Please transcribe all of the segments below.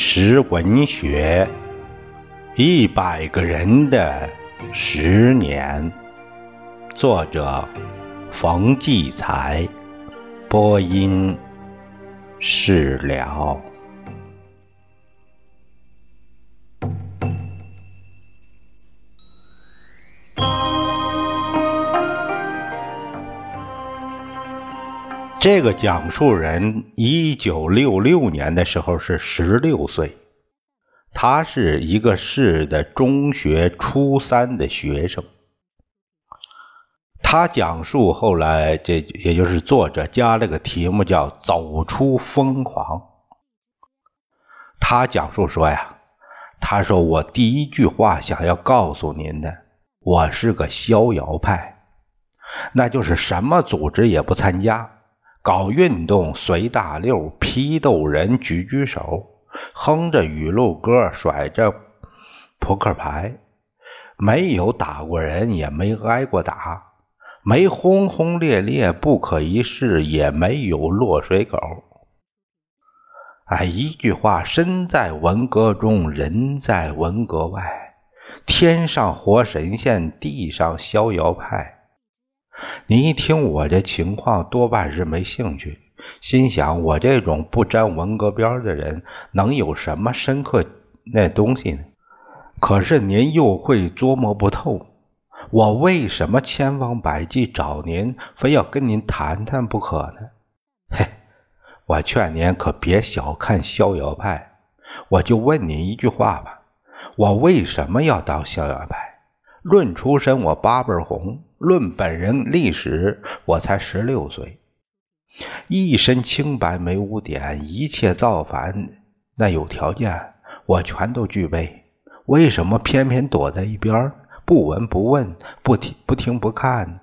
纪实文学，一百个人的十年。作者：冯骥才，播音：释了。这个讲述人一九六六年的时候是十六岁，他是一个市的中学初三的学生。他讲述后来，这也就是作者加了个题目叫“走出疯狂”。他讲述说呀，他说我第一句话想要告诉您的，我是个逍遥派，那就是什么组织也不参加。搞运动随大溜，批斗人举举手，哼着语录歌，甩着扑克牌，没有打过人，也没挨过打，没轰轰烈烈不可一世，也没有落水狗。哎，一句话，身在文革中，人在文革外，天上活神仙，地上逍遥派。你一听我这情况，多半是没兴趣，心想我这种不沾文革边的人，能有什么深刻那东西呢？可是您又会琢磨不透，我为什么千方百计找您，非要跟您谈谈不可呢？嘿，我劝您可别小看逍遥派，我就问您一句话吧，我为什么要当逍遥派？论出身，我八辈红；论本人历史，我才十六岁，一身清白没污点，一切造反那有条件，我全都具备。为什么偏偏躲在一边，不闻不问，不听不听不看？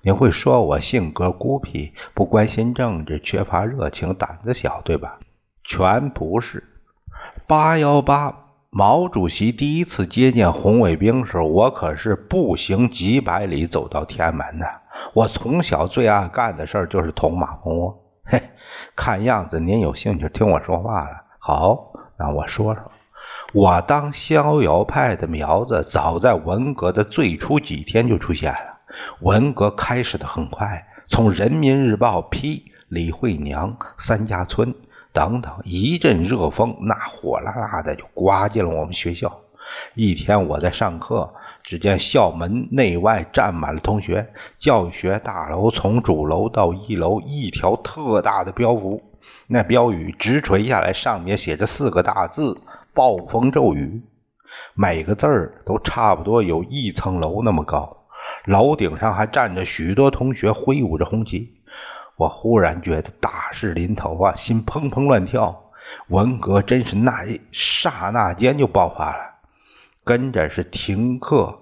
你会说我性格孤僻，不关心政治，缺乏热情，胆子小，对吧？全不是。八幺八。毛主席第一次接见红卫兵时候，我可是步行几百里走到天安门的。我从小最爱干的事儿就是捅马蜂窝。嘿，看样子您有兴趣听我说话了。好，那我说说，我当逍遥派的苗子，早在文革的最初几天就出现了。文革开始的很快，从《人民日报》批李慧娘、三家村。等等，一阵热风，那火辣辣的就刮进了我们学校。一天，我在上课，只见校门内外站满了同学。教学大楼从主楼到一楼，一条特大的标幅，那标语直垂下来，上面写着四个大字“暴风骤雨”，每个字儿都差不多有一层楼那么高。楼顶上还站着许多同学，挥舞着红旗。我忽然觉得大事临头啊，心砰砰乱跳。文革真是那一刹那间就爆发了，跟着是停课，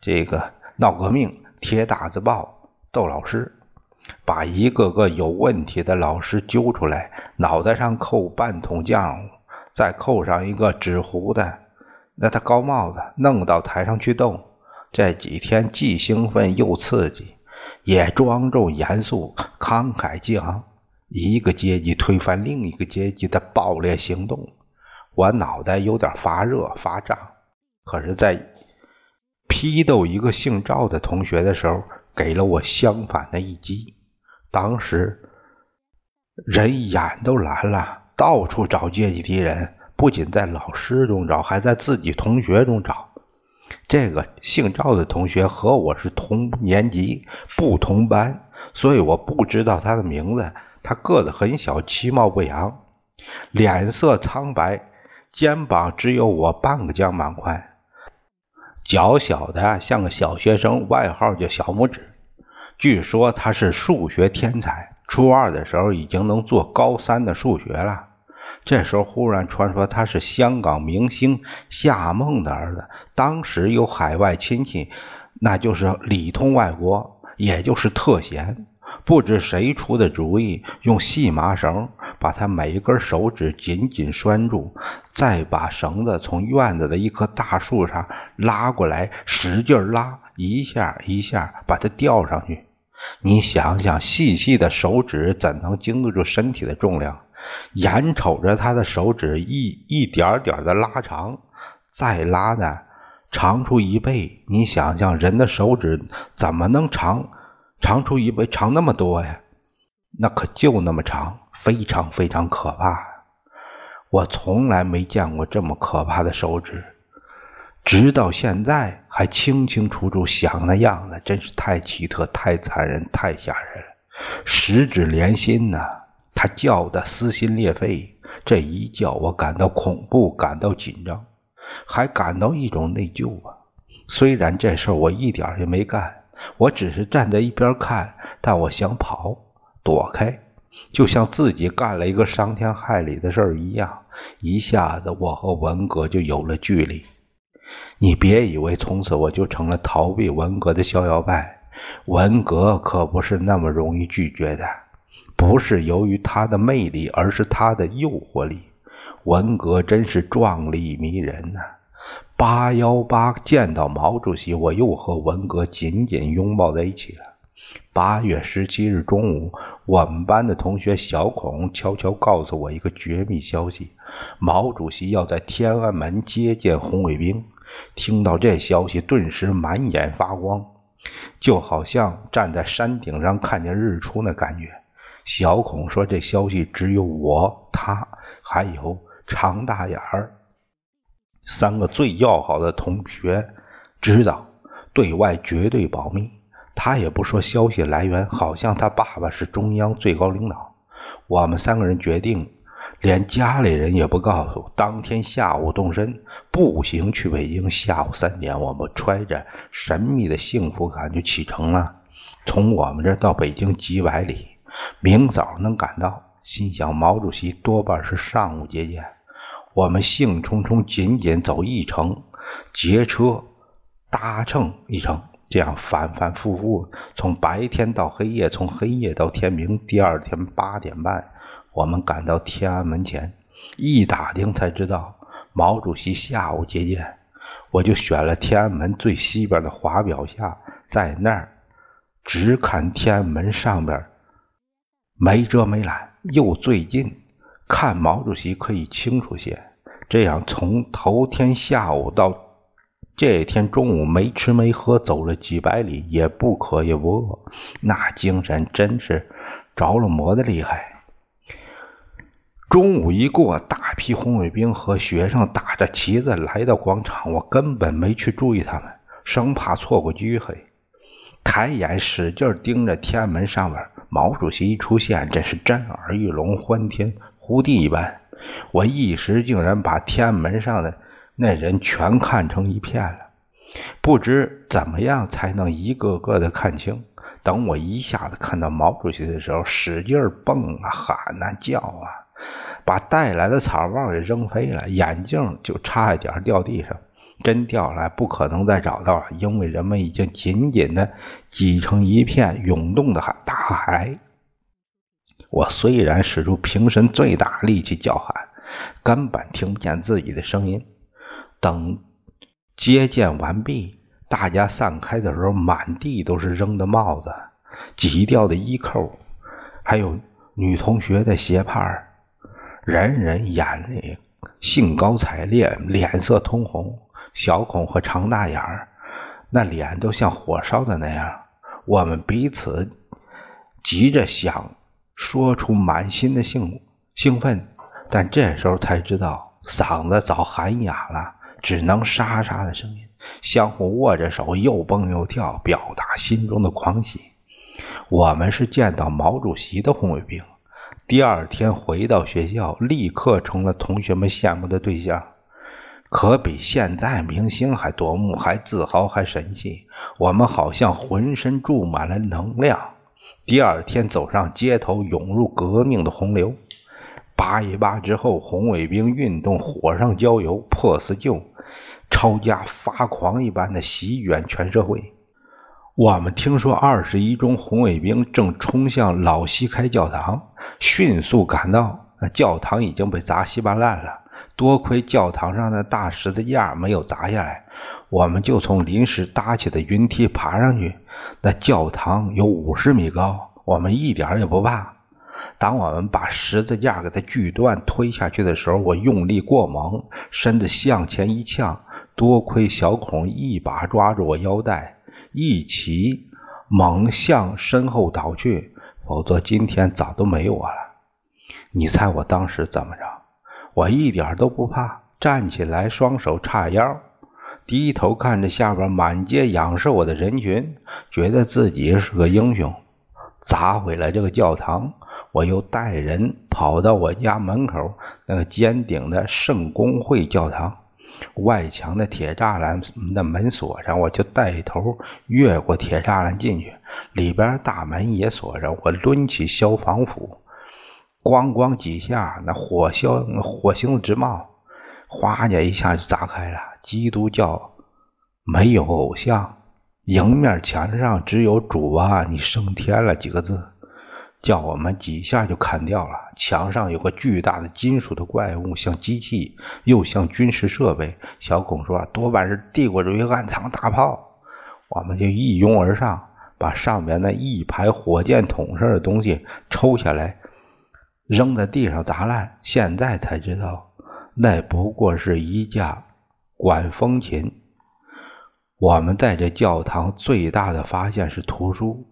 这个闹革命，贴大字报，斗老师，把一个个有问题的老师揪出来，脑袋上扣半桶浆，再扣上一个纸糊的那他高帽子，弄到台上去斗。这几天既兴奋又刺激。也庄重严肃、慷慨激昂，一个阶级推翻另一个阶级的暴烈行动。我脑袋有点发热发胀，可是，在批斗一个姓赵的同学的时候，给了我相反的一击。当时人眼都蓝了，到处找阶级敌人，不仅在老师中找，还在自己同学中找。这个姓赵的同学和我是同年级不同班，所以我不知道他的名字。他个子很小，其貌不扬，脸色苍白，肩膀只有我半个肩膀宽，脚小的像个小学生，外号叫小拇指。据说他是数学天才，初二的时候已经能做高三的数学了。这时候忽然传说他是香港明星夏梦的儿子，当时有海外亲戚，那就是里通外国，也就是特贤，不知谁出的主意，用细麻绳把他每一根手指紧紧拴住，再把绳子从院子的一棵大树上拉过来，使劲拉，一下一下把他吊上去。你想想，细细的手指怎能经得住身体的重量？眼瞅着他的手指一一点点的拉长，再拉呢，长出一倍。你想想，人的手指怎么能长长出一倍，长那么多呀？那可就那么长，非常非常可怕。我从来没见过这么可怕的手指，直到现在还清清楚楚想那样子，真是太奇特、太残忍、太吓人了。十指连心呐，他叫的撕心裂肺，这一叫我感到恐怖，感到紧张，还感到一种内疚啊。虽然这事我一点也没干，我只是站在一边看，但我想跑，躲开。就像自己干了一个伤天害理的事一样，一下子我和文革就有了距离。你别以为从此我就成了逃避文革的逍遥派，文革可不是那么容易拒绝的。不是由于它的魅力，而是它的诱惑力。文革真是壮丽迷人呐！八幺八见到毛主席，我又和文革紧紧拥抱在一起了。八月十七日中午，我们班的同学小孔悄悄告诉我一个绝密消息：毛主席要在天安门接见红卫兵。听到这消息，顿时满眼发光，就好像站在山顶上看见日出那感觉。小孔说：“这消息只有我、他还有常大眼儿三个最要好的同学知道，对外绝对保密。”他也不说消息来源，好像他爸爸是中央最高领导。我们三个人决定，连家里人也不告诉。当天下午动身，步行去北京。下午三点，我们揣着神秘的幸福感就启程了。从我们这到北京几百里，明早能赶到。心想毛主席多半是上午接见。我们兴冲冲，仅仅走一程，劫车搭乘一程。这样反反复复，从白天到黑夜，从黑夜到天明。第二天八点半，我们赶到天安门前，一打听才知道毛主席下午接见。我就选了天安门最西边的华表下，在那儿直看天安门上边，没遮没拦，又最近，看毛主席可以清楚些。这样从头天下午到。这天中午没吃没喝，走了几百里，也不渴也不饿，那精神真是着了魔的厉害。中午一过，大批红卫兵和学生打着旗子来到广场，我根本没去注意他们，生怕错过机会。抬眼使劲盯着天安门上面，毛主席一出现，真是震耳欲聋，欢天呼地一般。我一时竟然把天安门上的。那人全看成一片了，不知怎么样才能一个个的看清。等我一下子看到毛主席的时候，使劲蹦啊、喊啊、叫啊，把带来的草帽也扔飞了，眼镜就差一点掉地上。真掉下来，不可能再找到了，因为人们已经紧紧的挤成一片涌动的海大海。我虽然使出平生最大力气叫喊，根本听不见自己的声音。等接见完毕，大家散开的时候，满地都是扔的帽子、挤掉的衣扣，还有女同学的鞋帕人人眼里兴高采烈，脸色通红。小孔和常大眼儿那脸都像火烧的那样。我们彼此急着想说出满心的兴兴奋，但这时候才知道嗓子早喊哑了。只能沙沙的声音，相互握着手，又蹦又跳，表达心中的狂喜。我们是见到毛主席的红卫兵。第二天回到学校，立刻成了同学们羡慕的对象，可比现在明星还夺目，还自豪，还神气。我们好像浑身注满了能量。第二天走上街头，涌入革命的洪流。八一八之后，红卫兵运动火上浇油，破四旧。抄家发狂一般的席卷全社会。我们听说二十一中红卫兵正冲向老西开教堂，迅速赶到，那教堂已经被砸稀巴烂了。多亏教堂上的大十字架没有砸下来，我们就从临时搭起的云梯爬上去。那教堂有五十米高，我们一点也不怕。当我们把十字架给它锯断、推下去的时候，我用力过猛，身子向前一呛，多亏小孔一把抓住我腰带，一起猛向身后倒去，否则今天早都没我了。你猜我当时怎么着？我一点都不怕，站起来，双手叉腰。低头看着下边满街仰视我的人群，觉得自己是个英雄。砸毁了这个教堂，我又带人跑到我家门口那个尖顶的圣公会教堂，外墙的铁栅栏的门锁上，我就带头越过铁栅栏进去。里边大门也锁着，我抡起消防斧，咣咣几下，那火消火星子直冒，哗家一下就砸开了。基督教没有偶像，迎面墙上只有“主啊，你升天了”几个字，叫我们几下就砍掉了。墙上有个巨大的金属的怪物，像机器，又像军事设备。小孔说：“多半是帝国主义暗藏大炮。”我们就一拥而上，把上面那一排火箭筒似的东西抽下来，扔在地上砸烂。现在才知道，那不过是一架。管风琴。我们在这教堂最大的发现是图书，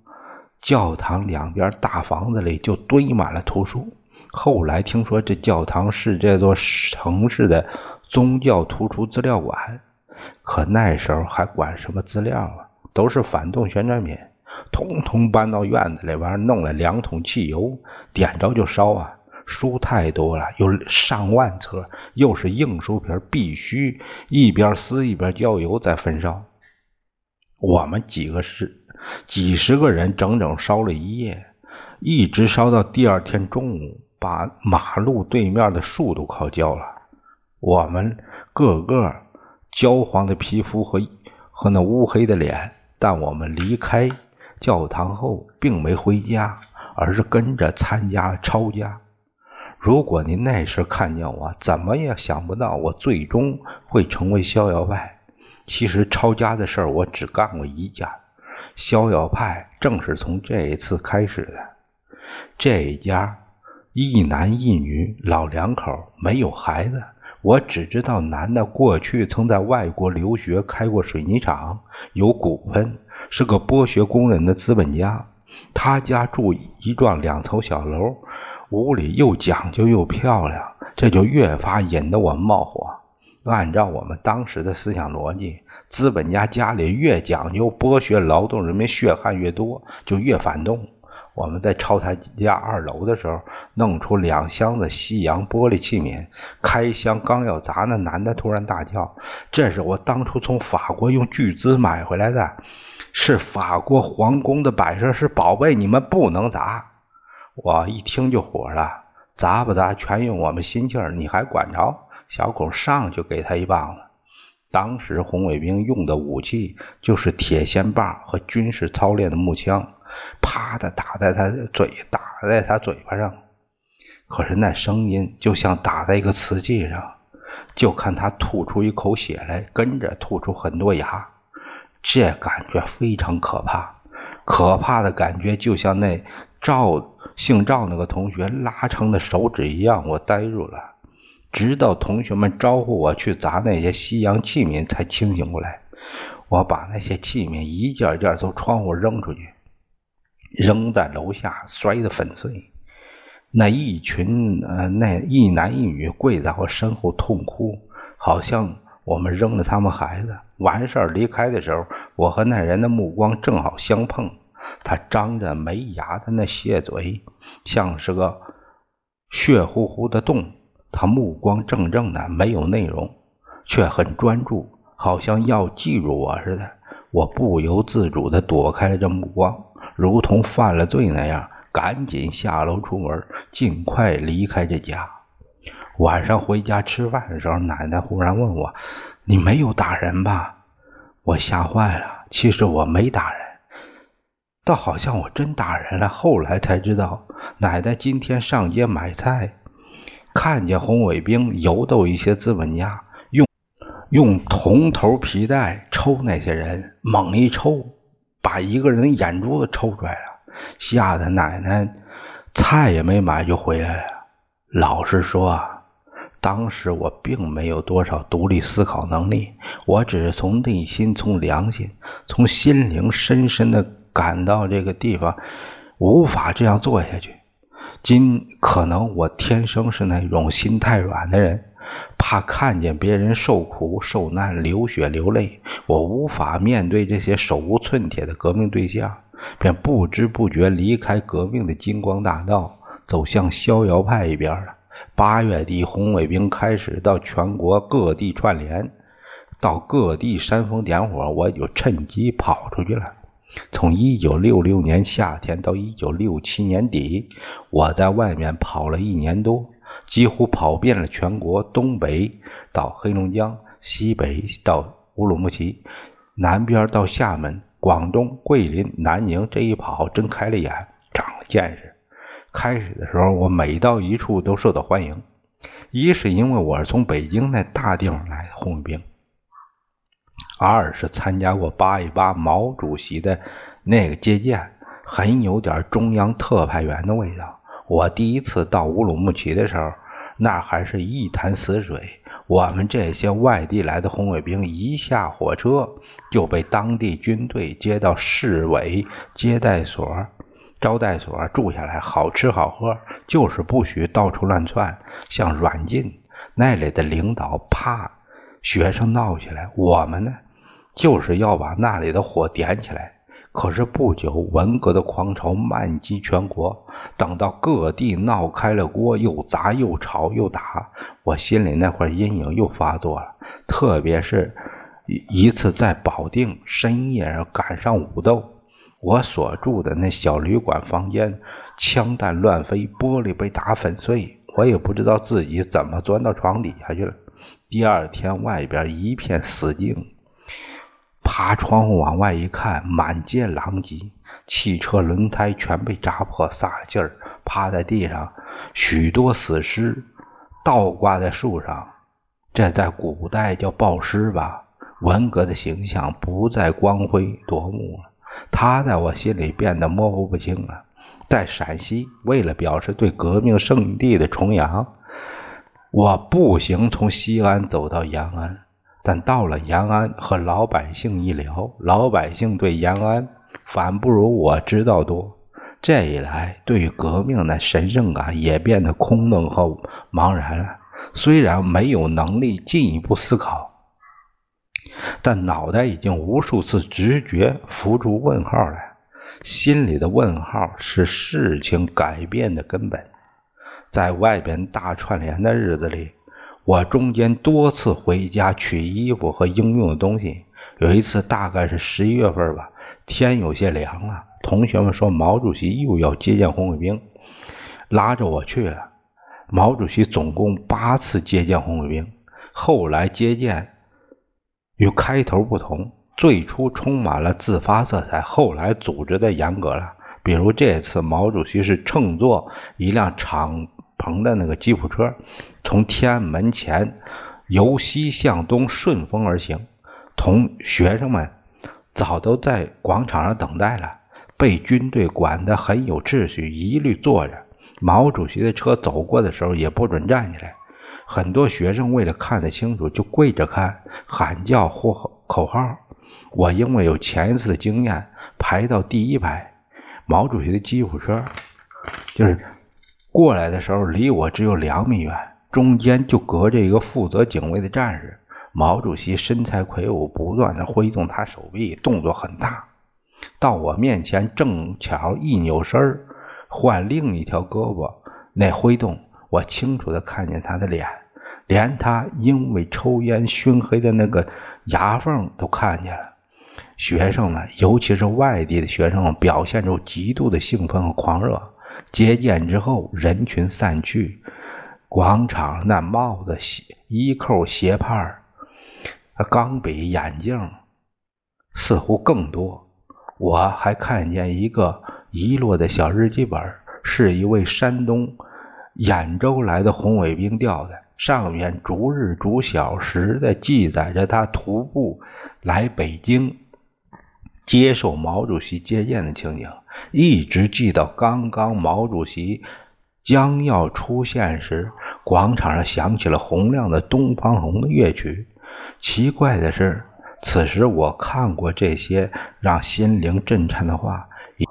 教堂两边大房子里就堆满了图书。后来听说这教堂是这座城市的宗教图书资料馆，可那时候还管什么资料啊？都是反动宣传品，统统搬到院子里边，弄了两桶汽油，点着就烧啊。书太多了，有上万册，又是硬书皮，必须一边撕一边浇油再焚烧。我们几个是几十个人，整整烧了一夜，一直烧到第二天中午，把马路对面的树都烤焦了。我们个个焦黄的皮肤和和那乌黑的脸，但我们离开教堂后，并没回家，而是跟着参加了抄家。如果您那时看见我，怎么也想不到我最终会成为逍遥派。其实抄家的事儿我只干过一件，逍遥派正是从这一次开始的。这一家一男一女老两口没有孩子，我只知道男的过去曾在外国留学，开过水泥厂，有股份，是个剥削工人的资本家。他家住一幢两层小楼。屋里又讲究又漂亮，这就越发引得我冒火。按照我们当时的思想逻辑，资本家家里越讲究，剥削劳动人民血汗越多，就越反动。我们在抄他家二楼的时候，弄出两箱子西洋玻璃器皿，开箱刚要砸，那男的突然大叫：“这是我当初从法国用巨资买回来的，是法国皇宫的摆设，是宝贝，你们不能砸。”我一听就火了，砸不砸全用我们心气儿，你还管着？小狗上去给他一棒子。当时红卫兵用的武器就是铁锨棒和军事操练的木枪，啪的打在他嘴，打在他嘴巴上。可是那声音就像打在一个瓷器上，就看他吐出一口血来，跟着吐出很多牙，这感觉非常可怕。可怕的感觉就像那赵。姓赵那个同学拉长的手指一样，我呆住了，直到同学们招呼我去砸那些西洋器皿，才清醒过来。我把那些器皿一件一件从窗户扔出去，扔在楼下，摔得粉碎。那一群呃，那一男一女跪在我身后痛哭，好像我们扔了他们孩子。完事儿离开的时候，我和那人的目光正好相碰。他张着没牙的那血嘴，像是个血乎乎的洞。他目光怔怔的，没有内容，却很专注，好像要记住我似的。我不由自主的躲开了这目光，如同犯了罪那样，赶紧下楼出门，尽快离开这家。晚上回家吃饭的时候，奶奶忽然问我：“你没有打人吧？”我吓坏了。其实我没打人。倒好像我真打人了。后来才知道，奶奶今天上街买菜，看见红卫兵游斗一些资本家，用用铜头皮带抽那些人，猛一抽，把一个人眼珠子抽出来了，吓得奶奶菜也没买就回来了。老实说啊，当时我并没有多少独立思考能力，我只是从内心、从良心、从心灵深深的感到这个地方无法这样做下去。今可能我天生是那种心太软的人。怕看见别人受苦受难、流血流泪，我无法面对这些手无寸铁的革命对象，便不知不觉离开革命的金光大道，走向逍遥派一边了。八月底，红卫兵开始到全国各地串联，到各地煽风点火，我就趁机跑出去了。从一九六六年夏天到一九六七年底，我在外面跑了一年多。几乎跑遍了全国，东北到黑龙江，西北到乌鲁木齐，南边到厦门、广东、桂林、南宁，这一跑真开了眼，长了见识。开始的时候，我每到一处都受到欢迎，一是因为我是从北京那大地方来的红卫兵，二是参加过八一八毛主席的那个接见，很有点中央特派员的味道。我第一次到乌鲁木齐的时候。那还是一潭死水。我们这些外地来的红卫兵一下火车，就被当地军队接到市委接待所、招待所住下来，好吃好喝，就是不许到处乱窜。像软禁那里的领导怕学生闹起来，我们呢，就是要把那里的火点起来。可是不久，文革的狂潮漫及全国。等到各地闹开了锅，又砸又吵又打，我心里那块阴影又发作了。特别是一次在保定深夜赶上武斗，我所住的那小旅馆房间，枪弹乱飞，玻璃被打粉碎，我也不知道自己怎么钻到床底下去了。第二天，外边一片死静。爬窗户往外一看，满街狼藉，汽车轮胎全被扎破，撒了劲儿，趴在地上，许多死尸倒挂在树上。这在古代叫暴尸吧？文革的形象不再光辉夺目了，他在我心里变得模糊不清了。在陕西，为了表示对革命圣地的崇仰，我步行从西安走到延安。但到了延安，和老百姓一聊，老百姓对延安反不如我知道多。这一来，对于革命的神圣感也变得空洞和茫然了。虽然没有能力进一步思考，但脑袋已经无数次直觉浮出问号来。心里的问号是事情改变的根本。在外边大串联的日子里。我中间多次回家取衣服和应用的东西。有一次，大概是十一月份吧，天有些凉了。同学们说毛主席又要接见红卫兵，拉着我去了。毛主席总共八次接见红卫兵，后来接见与开头不同，最初充满了自发色彩，后来组织的严格了。比如这次，毛主席是乘坐一辆敞篷的那个吉普车。从天安门前由西向东顺风而行，同学生们早都在广场上等待了，被军队管得很有秩序，一律坐着。毛主席的车走过的时候也不准站起来。很多学生为了看得清楚，就跪着看，喊叫或口号。我因为有前一次经验，排到第一排。毛主席的吉普车就是过来的时候，离我只有两米远。中间就隔着一个负责警卫的战士。毛主席身材魁梧，不断的挥动他手臂，动作很大。到我面前，正巧一扭身换另一条胳膊，那挥动，我清楚的看见他的脸，连他因为抽烟熏黑的那个牙缝都看见了。学生们，尤其是外地的学生，表现出极度的兴奋和狂热。接见之后，人群散去。广场那帽子、鞋衣扣、鞋帕钢笔、眼镜似乎更多。我还看见一个遗落的小日记本，是一位山东兖州来的红卫兵掉的，上面逐日逐小时的记载着他徒步来北京接受毛主席接见的情景，一直记到刚刚毛主席将要出现时，广场上响起了洪亮的《东方红》的乐曲。奇怪的是，此时我看过这些让心灵震颤的话，已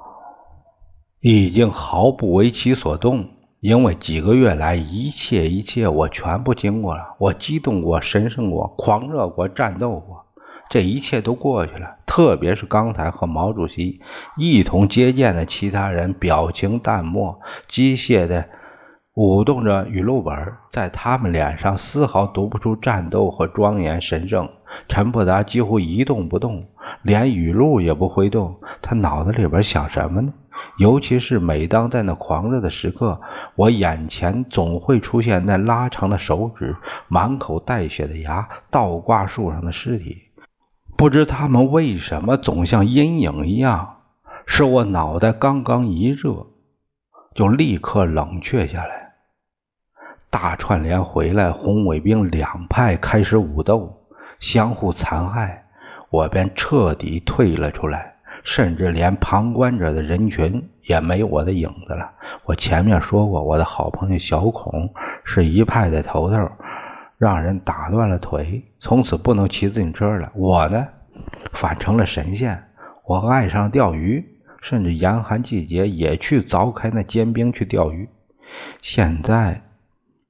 已经毫不为其所动。因为几个月来，一切一切我全部经过了，我激动过，神圣过，狂热过，战斗过，这一切都过去了。特别是刚才和毛主席一同接见的其他人，表情淡漠，机械的舞动着语录本，在他们脸上丝毫读不出战斗和庄严神圣。陈伯达几乎一动不动，连语录也不会动，他脑子里边想什么呢？尤其是每当在那狂热的时刻，我眼前总会出现那拉长的手指、满口带血的牙、倒挂树上的尸体。不知他们为什么总像阴影一样，使我脑袋刚刚一热，就立刻冷却下来。大串联回来，红卫兵两派开始武斗，相互残害，我便彻底退了出来。甚至连旁观者的人群也没有我的影子了。我前面说过，我的好朋友小孔是一派的头头，让人打断了腿，从此不能骑自行车了。我呢，反成了神仙。我爱上钓鱼，甚至严寒季节也去凿开那坚冰去钓鱼。现在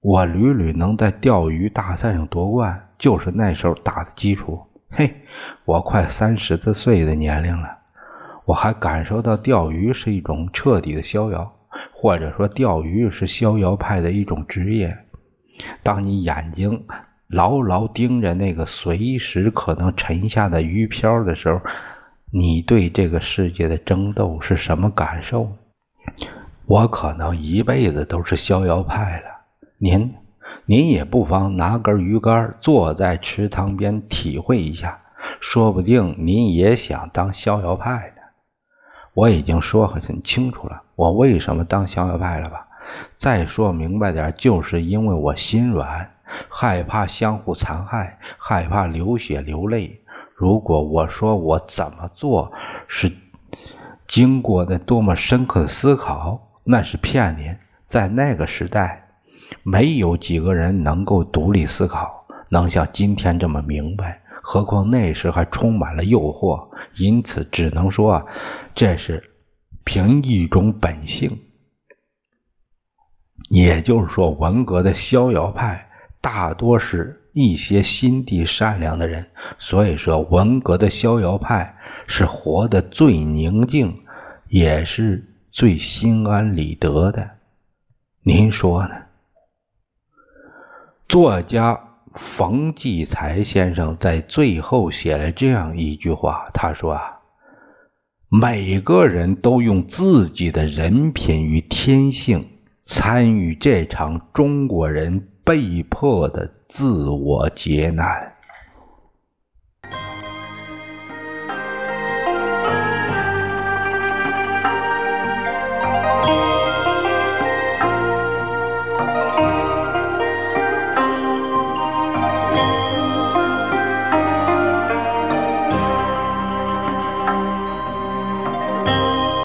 我屡屡能在钓鱼大赛上夺冠，就是那时候打的基础。嘿，我快三十多岁的年龄了。我还感受到钓鱼是一种彻底的逍遥，或者说钓鱼是逍遥派的一种职业。当你眼睛牢牢盯着那个随时可能沉下的鱼漂的时候，你对这个世界的争斗是什么感受？我可能一辈子都是逍遥派了。您，您也不妨拿根鱼竿，坐在池塘边体会一下，说不定您也想当逍遥派呢。我已经说很清楚了，我为什么当逍遥派了吧？再说明白点，就是因为我心软，害怕相互残害，害怕流血流泪。如果我说我怎么做是经过那多么深刻的思考，那是骗您。在那个时代，没有几个人能够独立思考，能像今天这么明白。何况那时还充满了诱惑，因此只能说，这是凭一种本性。也就是说，文革的逍遥派大多是一些心地善良的人，所以说文革的逍遥派是活得最宁静，也是最心安理得的。您说呢？作家。冯骥才先生在最后写了这样一句话，他说：“啊，每个人都用自己的人品与天性参与这场中国人被迫的自我劫难。”